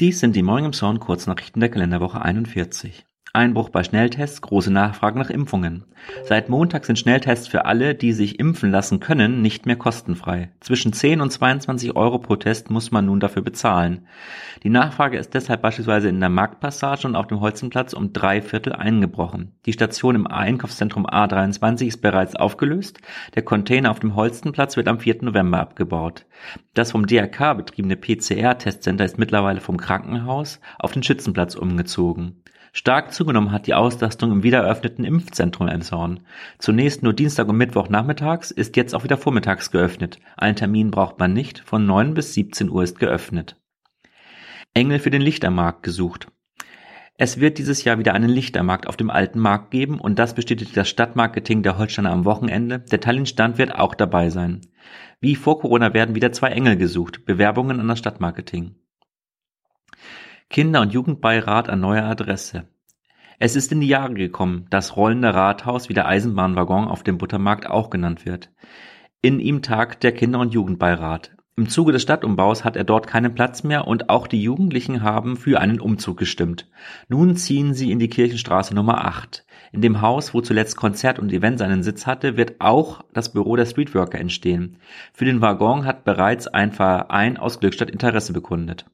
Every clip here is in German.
Dies sind die Morgen im Zorn Kurznachrichten der Kalenderwoche 41. Einbruch bei Schnelltests, große Nachfrage nach Impfungen. Seit Montag sind Schnelltests für alle, die sich impfen lassen können, nicht mehr kostenfrei. Zwischen 10 und 22 Euro pro Test muss man nun dafür bezahlen. Die Nachfrage ist deshalb beispielsweise in der Marktpassage und auf dem Holzenplatz um drei Viertel eingebrochen. Die Station im Einkaufszentrum A23 ist bereits aufgelöst. Der Container auf dem Holzenplatz wird am 4. November abgebaut. Das vom DRK betriebene PCR-Testcenter ist mittlerweile vom Krankenhaus auf den Schützenplatz umgezogen. Stark zugenommen hat die Auslastung im wiedereröffneten Impfzentrum Elmshorn. Zunächst nur Dienstag und Mittwoch nachmittags, ist jetzt auch wieder vormittags geöffnet. Einen Termin braucht man nicht, von 9 bis 17 Uhr ist geöffnet. Engel für den Lichtermarkt gesucht. Es wird dieses Jahr wieder einen Lichtermarkt auf dem alten Markt geben und das bestätigt das Stadtmarketing der Holsteiner am Wochenende. Der Tallinn-Stand wird auch dabei sein. Wie vor Corona werden wieder zwei Engel gesucht. Bewerbungen an das Stadtmarketing. Kinder- und Jugendbeirat an neuer Adresse. Es ist in die Jahre gekommen, das rollende Rathaus, wie der Eisenbahnwaggon auf dem Buttermarkt auch genannt wird. In ihm tagt der Kinder- und Jugendbeirat. Im Zuge des Stadtumbaus hat er dort keinen Platz mehr und auch die Jugendlichen haben für einen Umzug gestimmt. Nun ziehen sie in die Kirchenstraße Nummer 8. In dem Haus, wo zuletzt Konzert und Event seinen Sitz hatte, wird auch das Büro der Streetworker entstehen. Für den Waggon hat bereits ein Verein aus Glückstadt Interesse bekundet.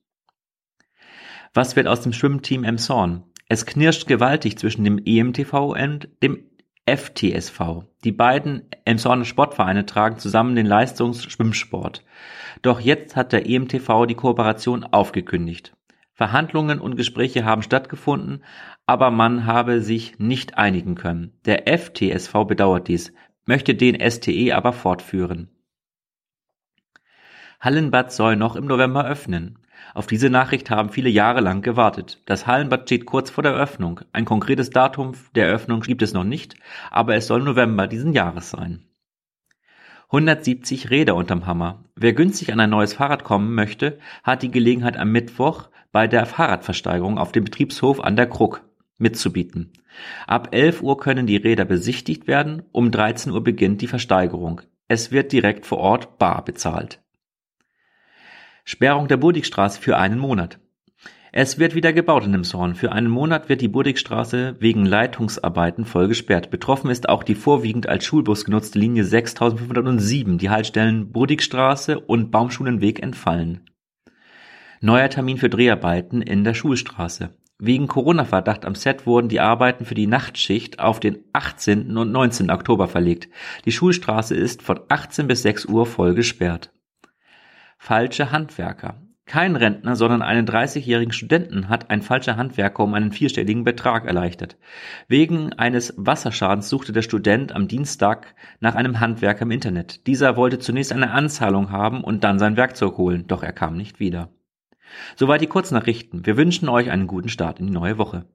Was wird aus dem Schwimmteam Emshorn? Es knirscht gewaltig zwischen dem EMTV und dem FTSV. Die beiden Emshorner Sportvereine tragen zusammen den Leistungsschwimmsport. Doch jetzt hat der EMTV die Kooperation aufgekündigt. Verhandlungen und Gespräche haben stattgefunden, aber man habe sich nicht einigen können. Der FTSV bedauert dies, möchte den STE aber fortführen. Hallenbad soll noch im November öffnen. Auf diese Nachricht haben viele Jahre lang gewartet. Das Hallenbad steht kurz vor der Eröffnung. Ein konkretes Datum der Eröffnung gibt es noch nicht, aber es soll November diesen Jahres sein. 170 Räder unterm Hammer. Wer günstig an ein neues Fahrrad kommen möchte, hat die Gelegenheit am Mittwoch bei der Fahrradversteigerung auf dem Betriebshof an der Krug mitzubieten. Ab 11 Uhr können die Räder besichtigt werden, um 13 Uhr beginnt die Versteigerung. Es wird direkt vor Ort bar bezahlt. Sperrung der Burdigstraße für einen Monat. Es wird wieder gebaut in Nimshorn. Für einen Monat wird die Burdigstraße wegen Leitungsarbeiten voll gesperrt. Betroffen ist auch die vorwiegend als Schulbus genutzte Linie 6507. Die Haltestellen Burdigstraße und Baumschulenweg entfallen. Neuer Termin für Dreharbeiten in der Schulstraße. Wegen Corona-Verdacht am Set wurden die Arbeiten für die Nachtschicht auf den 18. und 19. Oktober verlegt. Die Schulstraße ist von 18 bis 6 Uhr voll gesperrt falsche Handwerker. Kein Rentner, sondern einen 30-jährigen Studenten hat ein falscher Handwerker um einen vierstelligen Betrag erleichtert. Wegen eines Wasserschadens suchte der Student am Dienstag nach einem Handwerker im Internet. Dieser wollte zunächst eine Anzahlung haben und dann sein Werkzeug holen, doch er kam nicht wieder. Soweit die Kurznachrichten. Wir wünschen euch einen guten Start in die neue Woche.